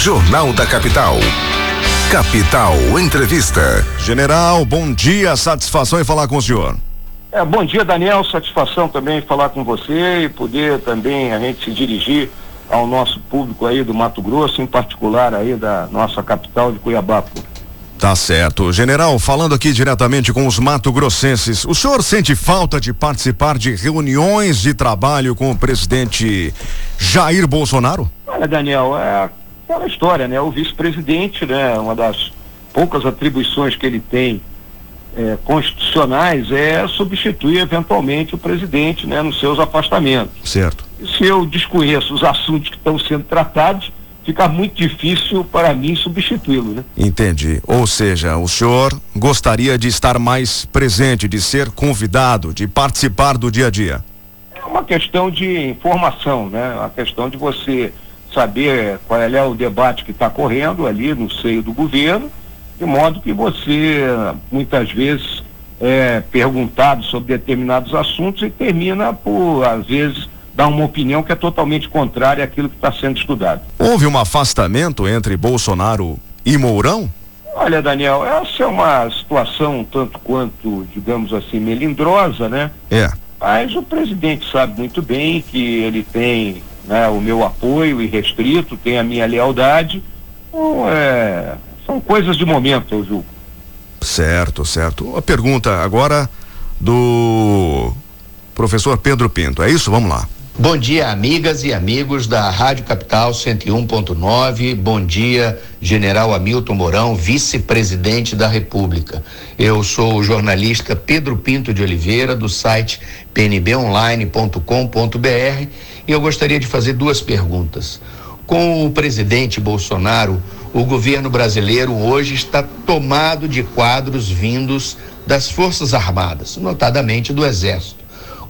Jornal da Capital. Capital Entrevista. General, bom dia, satisfação em falar com o senhor. É, bom dia, Daniel, satisfação também em falar com você e poder também a gente se dirigir ao nosso público aí do Mato Grosso, em particular aí da nossa capital de Cuiabá. Tá certo. General, falando aqui diretamente com os mato-grossenses, o senhor sente falta de participar de reuniões de trabalho com o presidente Jair Bolsonaro? Olha, Daniel, é aquela história, né? O vice-presidente, né? Uma das poucas atribuições que ele tem é, constitucionais é substituir eventualmente o presidente, né? Nos seus afastamentos. Certo. E se eu desconheço os assuntos que estão sendo tratados, fica muito difícil para mim substituí-lo, né? Entendi. Ou seja, o senhor gostaria de estar mais presente, de ser convidado, de participar do dia a dia? É uma questão de informação, né? Uma questão de você saber qual é o debate que está correndo ali no seio do governo, de modo que você muitas vezes é perguntado sobre determinados assuntos e termina por, às vezes, dar uma opinião que é totalmente contrária àquilo que está sendo estudado. Houve um afastamento entre Bolsonaro e Mourão? Olha, Daniel, essa é uma situação tanto quanto, digamos assim, melindrosa, né? É. Mas o presidente sabe muito bem que ele tem né, o meu apoio irrestrito, tem a minha lealdade. Então, é, são coisas de momento, eu julgo. Certo, certo. A pergunta agora do professor Pedro Pinto. É isso? Vamos lá. Bom dia, amigas e amigos da Rádio Capital 101.9. Bom dia, General Hamilton Mourão, vice-presidente da República. Eu sou o jornalista Pedro Pinto de Oliveira, do site pnbonline.com.br, e eu gostaria de fazer duas perguntas. Com o presidente Bolsonaro, o governo brasileiro hoje está tomado de quadros vindos das Forças Armadas, notadamente do Exército.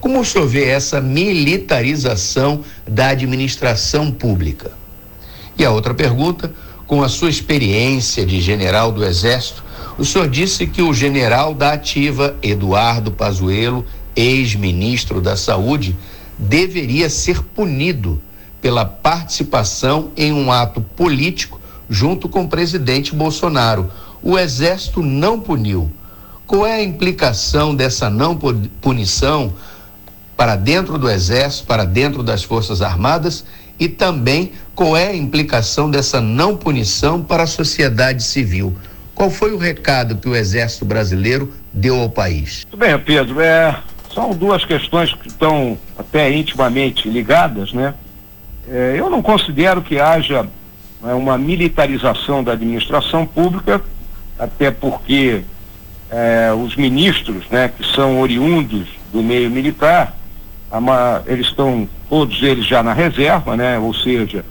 Como o senhor vê essa militarização da administração pública? E a outra pergunta, com a sua experiência de general do Exército, o senhor disse que o general da ativa, Eduardo Pazuello, ex-ministro da Saúde, deveria ser punido pela participação em um ato político junto com o presidente Bolsonaro. O Exército não puniu. Qual é a implicação dessa não punição para dentro do Exército, para dentro das Forças Armadas e também qual é a implicação dessa não punição para a sociedade civil. Qual foi o recado que o Exército Brasileiro deu ao país? Muito bem, Pedro. É, são duas questões que estão até intimamente ligadas, né? É, eu não considero que haja é, uma militarização da administração pública, até porque é, os ministros, né, que são oriundos do meio militar, eles estão todos eles já na reserva, né? Ou seja,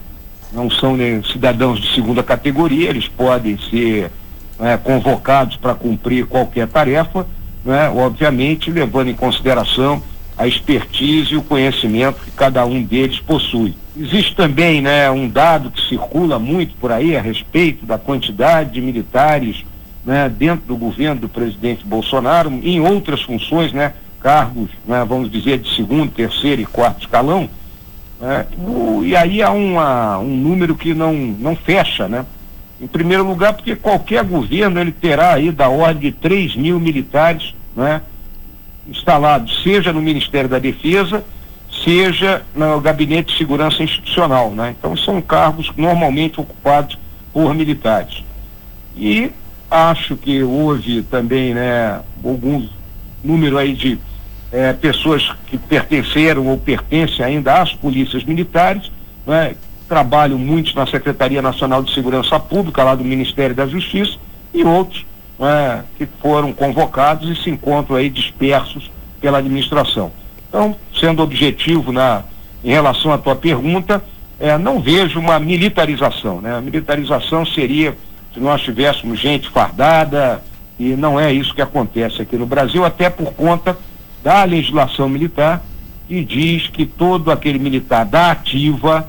não são nem cidadãos de segunda categoria, eles podem ser né, convocados para cumprir qualquer tarefa, né? Obviamente levando em consideração a expertise e o conhecimento que cada um deles possui. Existe também, né, um dado que circula muito por aí a respeito da quantidade de militares, né, dentro do governo do presidente Bolsonaro, em outras funções, né, cargos, né, vamos dizer, de segundo, terceiro e quarto escalão, né, o, e aí há uma, um número que não, não fecha, né? Em primeiro lugar, porque qualquer governo ele terá aí da ordem de 3 mil militares né, instalados, seja no Ministério da Defesa, seja no Gabinete de Segurança Institucional. Né? Então são cargos normalmente ocupados por militares. E acho que houve também né, alguns número aí de é, pessoas que pertenceram ou pertencem ainda às polícias militares, né, trabalham muitos na Secretaria Nacional de Segurança Pública, lá do Ministério da Justiça, e outros né, que foram convocados e se encontram aí dispersos pela administração. Então, sendo objetivo na, em relação à tua pergunta, é, não vejo uma militarização. Né? A militarização seria se nós tivéssemos gente fardada, e não é isso que acontece aqui no Brasil, até por conta da legislação militar, que diz que todo aquele militar da ativa,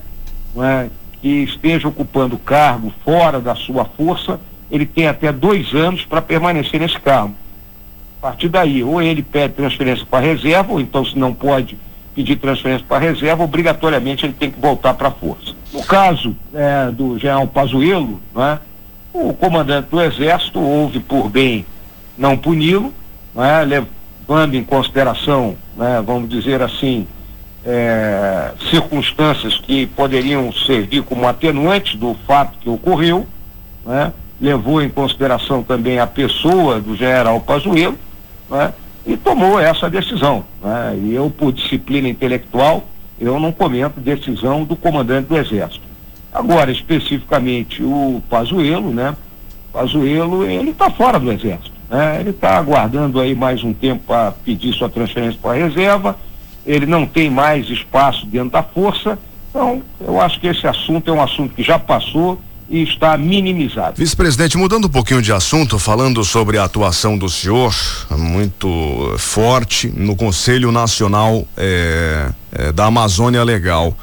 é, que esteja ocupando cargo fora da sua força, ele tem até dois anos para permanecer nesse cargo. A partir daí, ou ele pede transferência para reserva, ou então, se não pode pedir transferência para reserva, obrigatoriamente ele tem que voltar para a força. No caso é, do general Pazuello, né, o comandante do Exército houve por bem não puni-lo, né, levando em consideração, né, vamos dizer assim, é, circunstâncias que poderiam servir como atenuantes do fato que ocorreu, né, levou em consideração também a pessoa do general Pazuello, né, e tomou essa decisão. Né? E eu, por disciplina intelectual, eu não comento decisão do comandante do Exército. Agora, especificamente, o Pazuello, né? Pazuello, ele está fora do Exército. Né? Ele está aguardando aí mais um tempo para pedir sua transferência para a reserva. Ele não tem mais espaço dentro da força. Então, eu acho que esse assunto é um assunto que já passou e está minimizado. Vice-presidente, mudando um pouquinho de assunto, falando sobre a atuação do senhor, muito forte, no Conselho Nacional é, é, da Amazônia Legal.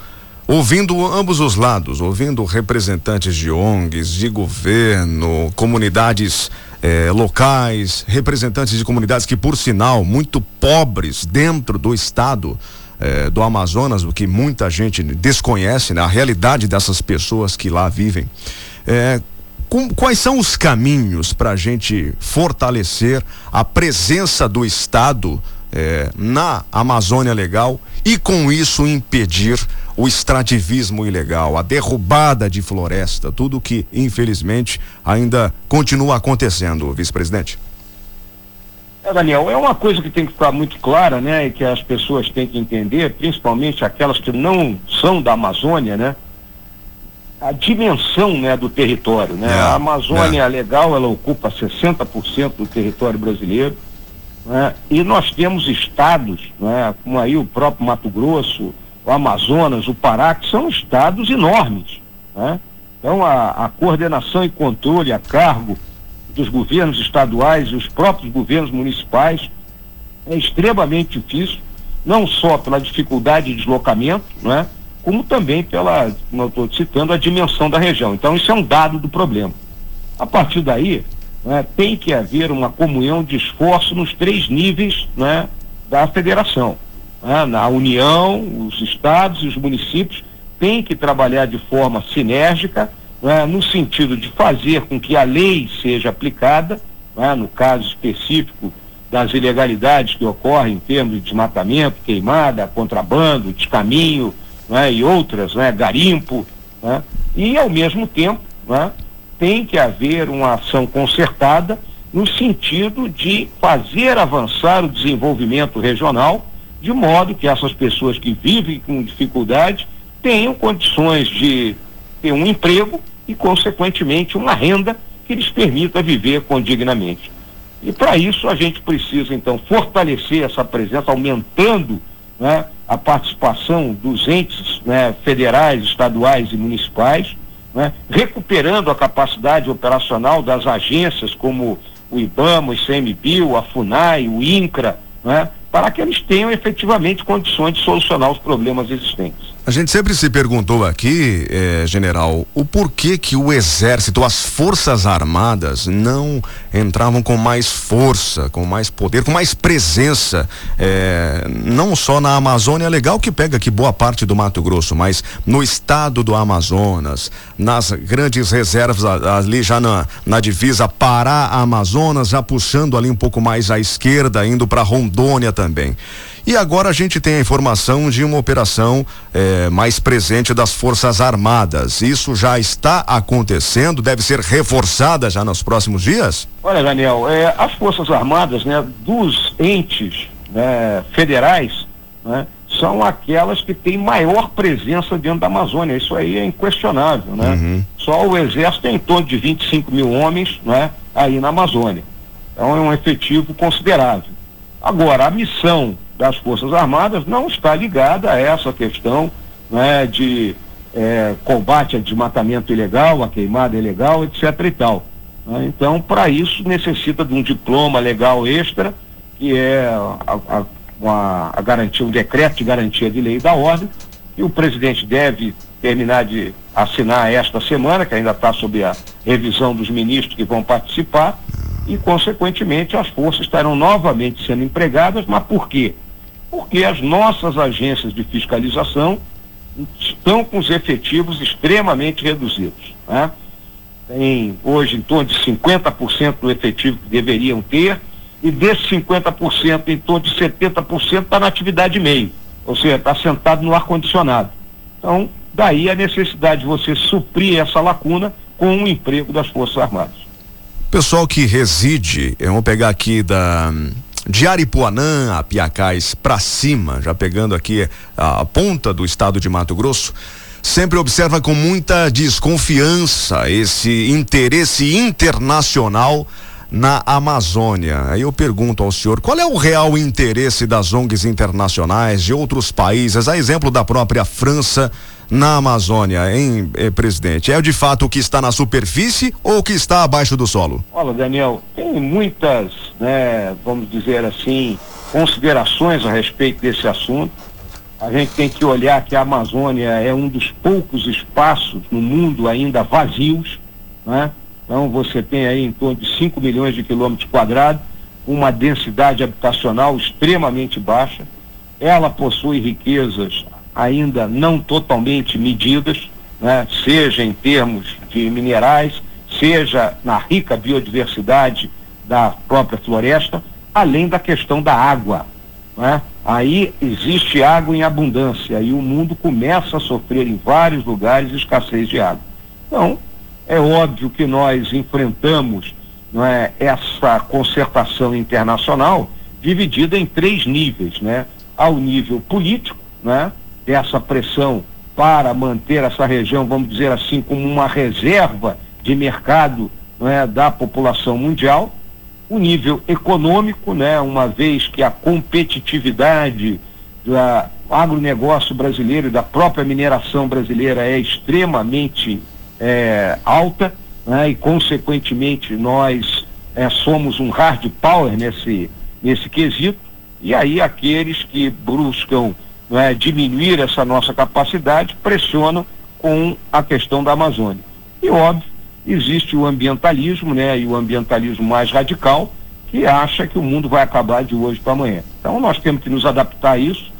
Ouvindo ambos os lados, ouvindo representantes de ONGs, de governo, comunidades eh, locais, representantes de comunidades que, por sinal, muito pobres dentro do estado eh, do Amazonas, o que muita gente desconhece, né? a realidade dessas pessoas que lá vivem. Eh, com, quais são os caminhos para a gente fortalecer a presença do Estado eh, na Amazônia Legal e, com isso, impedir o extrativismo ilegal, a derrubada de floresta, tudo que, infelizmente, ainda continua acontecendo, vice-presidente? É, Daniel, é uma coisa que tem que ficar muito clara, né, e que as pessoas têm que entender, principalmente aquelas que não são da Amazônia, né, a dimensão, né, do território, né, é, a Amazônia é. legal, ela ocupa 60% do território brasileiro, né, e nós temos estados, né, como aí o próprio Mato Grosso, o Amazonas, o Pará, que são estados enormes, né, então a, a coordenação e controle a cargo dos governos estaduais e os próprios governos municipais é extremamente difícil, não só pela dificuldade de deslocamento, não é? como também pela, como eu estou citando, a dimensão da região. Então isso é um dado do problema. A partir daí, é, tem que haver uma comunhão de esforço nos três níveis né, da federação. Né? Na União, os estados e os municípios têm que trabalhar de forma sinérgica né, no sentido de fazer com que a lei seja aplicada, né, no caso específico das ilegalidades que ocorrem em termos de desmatamento, queimada, contrabando, descaminho né, e outras, né, garimpo, né, e ao mesmo tempo né, tem que haver uma ação concertada no sentido de fazer avançar o desenvolvimento regional, de modo que essas pessoas que vivem com dificuldade tenham condições de ter um emprego e, consequentemente, uma renda que lhes permita viver condignamente. E para isso a gente precisa, então, fortalecer essa presença, aumentando né, a participação dos entes né, federais, estaduais e municipais, né, recuperando a capacidade operacional das agências como o IBAMA, o ICMBio, a FUNAI, o INCRA, né, para que eles tenham efetivamente condições de solucionar os problemas existentes. A gente sempre se perguntou aqui, eh, general, o porquê que o exército, as forças armadas não entravam com mais força, com mais poder, com mais presença, eh, não só na Amazônia, legal que pega aqui boa parte do Mato Grosso, mas no estado do Amazonas, nas grandes reservas ali já na, na divisa Pará-Amazonas, já puxando ali um pouco mais à esquerda, indo para Rondônia também. E agora a gente tem a informação de uma operação eh, mais presente das Forças Armadas. Isso já está acontecendo? Deve ser reforçada já nos próximos dias? Olha, Daniel, eh, as Forças Armadas, né, dos entes né, federais, né, são aquelas que têm maior presença dentro da Amazônia. Isso aí é inquestionável, né? Uhum. Só o Exército tem em torno de 25 mil homens, né, aí na Amazônia. Então é um efetivo considerável. Agora, a missão das Forças Armadas não está ligada a essa questão né, de é, combate a desmatamento ilegal, a queimada ilegal, etc. e tal. Né? Então, para isso, necessita de um diploma legal extra, que é a, a, a garantia, um decreto de garantia de lei da ordem, e o presidente deve terminar de assinar esta semana, que ainda está sob a revisão dos ministros que vão participar, e, consequentemente, as forças estarão novamente sendo empregadas, mas por quê? Porque as nossas agências de fiscalização estão com os efetivos extremamente reduzidos. Né? Tem hoje em torno de 50% do efetivo que deveriam ter, e desses 50%, em torno de 70% está na atividade meio, ou seja, está sentado no ar-condicionado. Então, daí a necessidade de você suprir essa lacuna com o emprego das Forças Armadas. Pessoal que reside, vamos pegar aqui da de Aripuanã a Piacás para cima, já pegando aqui a, a ponta do estado de Mato Grosso, sempre observa com muita desconfiança esse interesse internacional na Amazônia. Aí eu pergunto ao senhor, qual é o real interesse das ONGs internacionais de outros países, a exemplo da própria França, na Amazônia, hein, eh, presidente? É de fato o que está na superfície ou o que está abaixo do solo? Olha, Daniel, tem muitas, né, vamos dizer assim, considerações a respeito desse assunto. A gente tem que olhar que a Amazônia é um dos poucos espaços no mundo ainda vazios, né? Então você tem aí em torno de 5 milhões de quilômetros quadrados, uma densidade habitacional extremamente baixa. Ela possui riquezas ainda não totalmente medidas, né? seja em termos de minerais, seja na rica biodiversidade da própria floresta, além da questão da água. Né? Aí existe água em abundância e o mundo começa a sofrer em vários lugares escassez de água. Então, é óbvio que nós enfrentamos é, essa concertação internacional dividida em três níveis, né? Ao nível político, né? Essa pressão para manter essa região, vamos dizer assim, como uma reserva de mercado é, da população mundial. O nível econômico, né, uma vez que a competitividade do agronegócio brasileiro e da própria mineração brasileira é extremamente é, alta, né, e consequentemente nós é, somos um hard power nesse, nesse quesito, e aí aqueles que buscam é, diminuir essa nossa capacidade, pressionam com a questão da Amazônia. E óbvio, existe o ambientalismo, né, e o ambientalismo mais radical, que acha que o mundo vai acabar de hoje para amanhã. Então nós temos que nos adaptar a isso,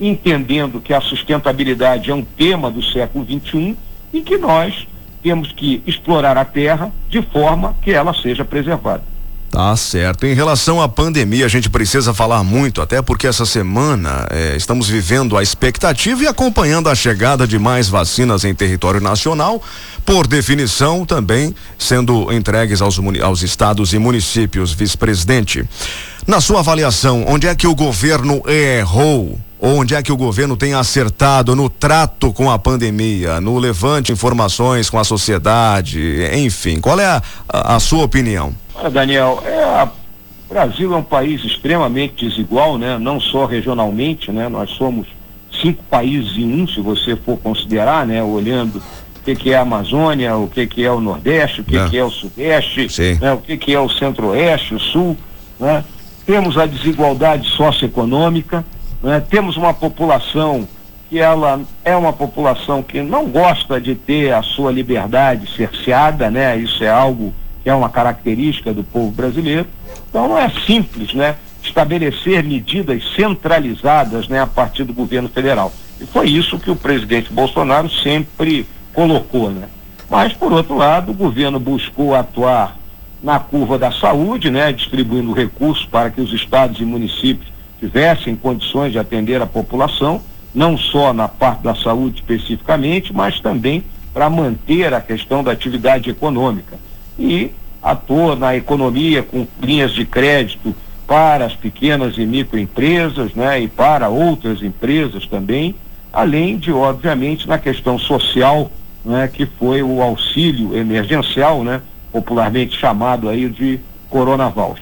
entendendo que a sustentabilidade é um tema do século XXI e que nós temos que explorar a terra de forma que ela seja preservada. Tá certo. Em relação à pandemia, a gente precisa falar muito, até porque essa semana eh, estamos vivendo a expectativa e acompanhando a chegada de mais vacinas em território nacional, por definição também sendo entregues aos, aos estados e municípios, vice-presidente. Na sua avaliação, onde é que o governo errou? Onde é que o governo tem acertado no trato com a pandemia, no levante informações com a sociedade, enfim, qual é a, a, a sua opinião? Olha, Daniel, é o Brasil é um país extremamente desigual, né? Não só regionalmente, né? Nós somos cinco países em um, se você for considerar, né? Olhando o que, que é a Amazônia, o que, que é o Nordeste, o que, é. que é o Sudeste, né? o que, que é o Centro-Oeste, o Sul, né? Temos a desigualdade socioeconômica, né? temos uma população que ela é uma população que não gosta de ter a sua liberdade cerceada, né? Isso é algo que é uma característica do povo brasileiro. Então não é simples, né? Estabelecer medidas centralizadas, né, a partir do governo federal. E foi isso que o presidente Bolsonaro sempre colocou, né? Mas por outro lado, o governo buscou atuar na curva da saúde, né, distribuindo recursos para que os estados e municípios tivessem condições de atender a população, não só na parte da saúde especificamente, mas também para manter a questão da atividade econômica e atua na economia com linhas de crédito para as pequenas e microempresas, né, e para outras empresas também, além de, obviamente, na questão social, né, que foi o auxílio emergencial, né, popularmente chamado aí de Coronavac.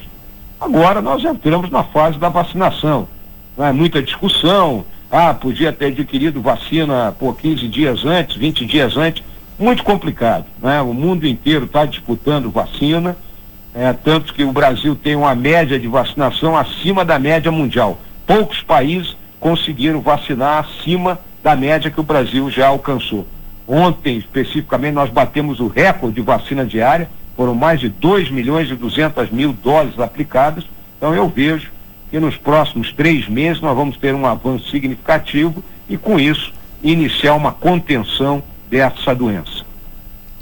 Agora nós entramos na fase da vacinação. Né, muita discussão, ah, podia ter adquirido vacina por 15 dias antes, 20 dias antes muito complicado. Né? O mundo inteiro está disputando vacina, é, tanto que o Brasil tem uma média de vacinação acima da média mundial. Poucos países conseguiram vacinar acima da média que o Brasil já alcançou. Ontem, especificamente, nós batemos o recorde de vacina diária, foram mais de 2 milhões e 200 mil doses aplicadas. Então, eu vejo que nos próximos três meses nós vamos ter um avanço significativo e, com isso, iniciar uma contenção dessa doença.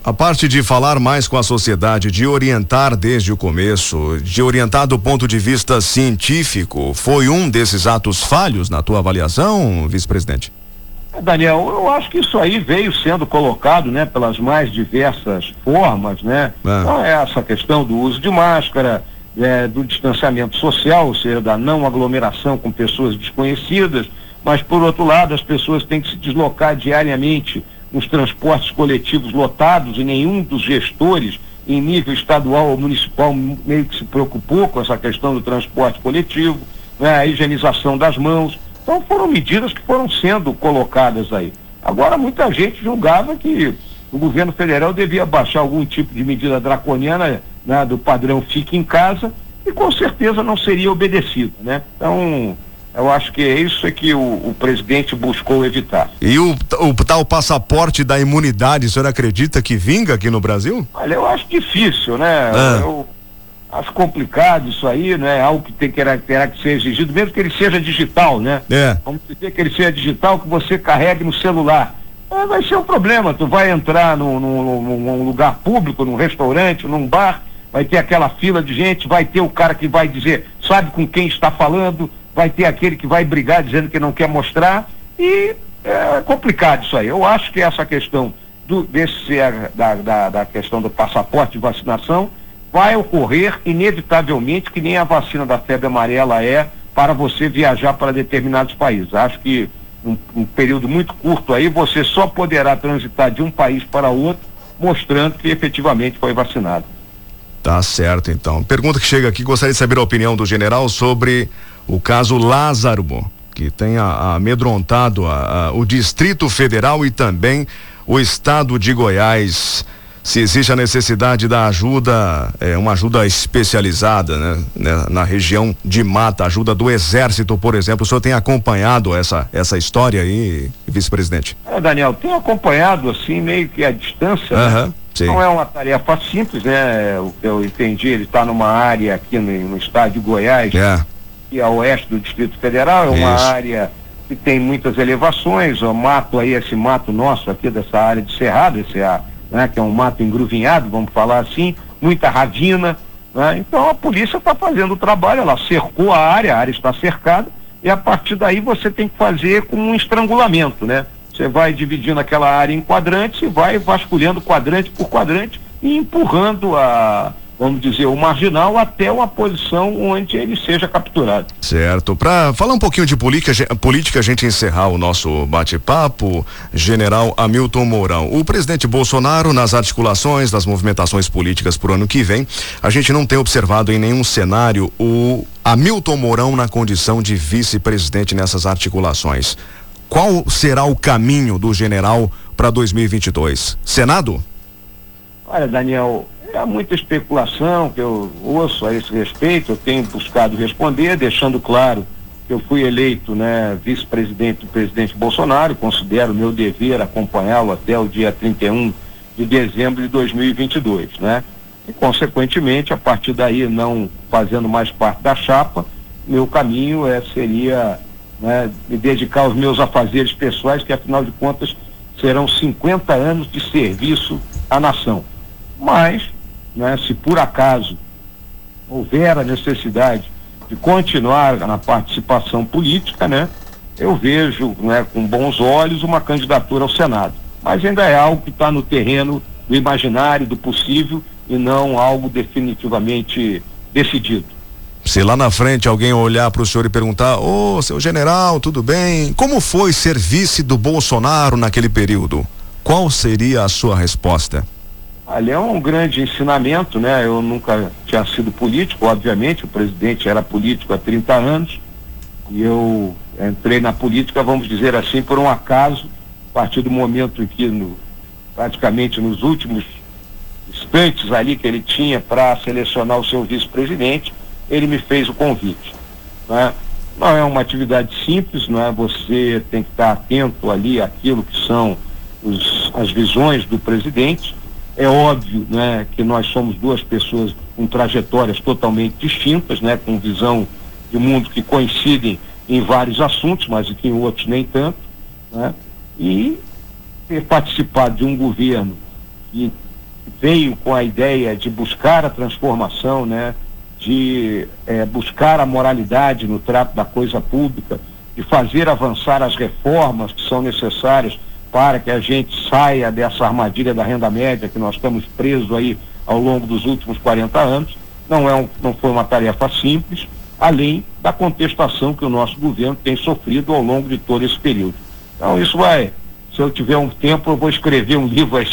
A parte de falar mais com a sociedade, de orientar desde o começo, de orientar do ponto de vista científico, foi um desses atos falhos na tua avaliação, vice-presidente? Daniel, eu acho que isso aí veio sendo colocado, né, pelas mais diversas formas, né? É. Então, é essa questão do uso de máscara, é, do distanciamento social, ou seja, da não aglomeração com pessoas desconhecidas, mas por outro lado, as pessoas têm que se deslocar diariamente nos transportes coletivos lotados e nenhum dos gestores em nível estadual ou municipal meio que se preocupou com essa questão do transporte coletivo, né, a higienização das mãos. Então foram medidas que foram sendo colocadas aí. Agora muita gente julgava que o governo federal devia baixar algum tipo de medida draconiana né, do padrão fique em casa e com certeza não seria obedecido, né? Então eu acho que é isso é que o, o presidente buscou evitar. E o, o, tal passaporte da imunidade, o senhor acredita que vinga aqui no Brasil? Olha, eu acho difícil, né? Ah. Eu acho complicado isso aí, né? Algo que tem, terá, terá que ser exigido, mesmo que ele seja digital, né? É. Vamos dizer que ele seja digital, que você carregue no celular. É, vai ser um problema. Tu vai entrar num, num, num lugar público, num restaurante, num bar, vai ter aquela fila de gente, vai ter o cara que vai dizer, sabe com quem está falando, vai ter aquele que vai brigar dizendo que não quer mostrar e é complicado isso aí. Eu acho que essa questão do, desse, da, da, da questão do passaporte de vacinação vai ocorrer inevitavelmente que nem a vacina da febre amarela é para você viajar para determinados países. Acho que um, um período muito curto aí você só poderá transitar de um país para outro mostrando que efetivamente foi vacinado. Tá certo, então. Pergunta que chega aqui, gostaria de saber a opinião do general sobre o caso Lázaro, que tem amedrontado a, a, o Distrito Federal e também o Estado de Goiás. Se existe a necessidade da ajuda, é, uma ajuda especializada né, né, na região de mata, ajuda do Exército, por exemplo. O senhor tem acompanhado essa, essa história aí, vice-presidente? É, Daniel, tenho acompanhado assim, meio que à distância. Uhum. Né? Não é uma tarefa simples, né? O que eu entendi, ele está numa área aqui no, no estado de Goiás, é. E a oeste do Distrito Federal, é uma Isso. área que tem muitas elevações, o mato aí, esse mato nosso aqui dessa área de Cerrado, esse né, que é um mato engruvinhado, vamos falar assim, muita ravina, né? Então a polícia está fazendo o trabalho, ela cercou a área, a área está cercada, e a partir daí você tem que fazer com um estrangulamento, né? Você vai dividindo aquela área em quadrantes e vai vasculhando quadrante por quadrante e empurrando a, vamos dizer, o marginal até uma posição onde ele seja capturado. Certo. Para falar um pouquinho de política, política, a gente encerrar o nosso bate-papo, General Hamilton Mourão. O presidente Bolsonaro, nas articulações das movimentações políticas para o ano que vem, a gente não tem observado em nenhum cenário o Hamilton Mourão na condição de vice-presidente nessas articulações. Qual será o caminho do general para 2022? Senado? Olha, Daniel, há muita especulação que eu ouço a esse respeito, eu tenho buscado responder, deixando claro que eu fui eleito né, vice-presidente do presidente Bolsonaro, considero meu dever acompanhá-lo até o dia 31 de dezembro de 2022, né? E, consequentemente, a partir daí, não fazendo mais parte da chapa, meu caminho é, seria né, me dedicar aos meus afazeres pessoais, que afinal de contas serão 50 anos de serviço à nação. Mas, né, se por acaso houver a necessidade de continuar na participação política, né, eu vejo né, com bons olhos uma candidatura ao Senado. Mas ainda é algo que está no terreno do imaginário, do possível, e não algo definitivamente decidido. Se lá na frente alguém olhar para o senhor e perguntar: Ô, oh, seu general, tudo bem? Como foi ser vice do Bolsonaro naquele período? Qual seria a sua resposta? Ali é um grande ensinamento, né? Eu nunca tinha sido político, obviamente, o presidente era político há 30 anos, e eu entrei na política, vamos dizer assim, por um acaso, a partir do momento em que, no, praticamente nos últimos instantes ali que ele tinha para selecionar o seu vice-presidente, ele me fez o convite. Né? Não é uma atividade simples, não é? Você tem que estar atento ali àquilo que são os, as visões do presidente. É óbvio, né, que nós somos duas pessoas com trajetórias totalmente distintas, né, com visão de mundo que coincidem em vários assuntos, mas que em outros nem tanto, né? E ter participado de um governo que veio com a ideia de buscar a transformação, né? De é, buscar a moralidade no trato da coisa pública, de fazer avançar as reformas que são necessárias para que a gente saia dessa armadilha da renda média que nós estamos presos aí ao longo dos últimos 40 anos. Não, é um, não foi uma tarefa simples, além da contestação que o nosso governo tem sofrido ao longo de todo esse período. Então isso vai se eu tiver um tempo, eu vou escrever um livro a esse.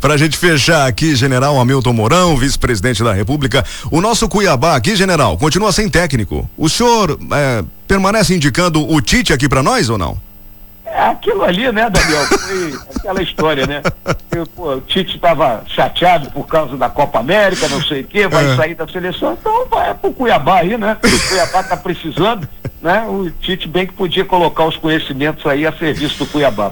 Para a gente fechar aqui, general Hamilton Mourão, vice-presidente da República, o nosso Cuiabá aqui, general, continua sem técnico. O senhor é, permanece indicando o Tite aqui para nós ou não? É aquilo ali, né, Daniel? Foi aquela história, né? Eu, pô, o Tite estava chateado por causa da Copa América, não sei o quê, vai é. sair da seleção, então vai pro Cuiabá aí, né? O Cuiabá tá precisando, né? O Tite bem que podia colocar os conhecimentos aí a serviço do Cuiabá.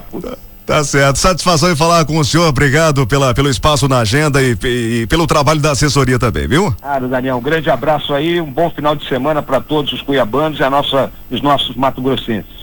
Tá certo. Satisfação em falar com o senhor. Obrigado pela, pelo espaço na agenda e, e, e pelo trabalho da assessoria também, viu? Claro, Daniel. Um grande abraço aí, um bom final de semana para todos os cuiabanos e a nossa, os nossos mato-grossenses.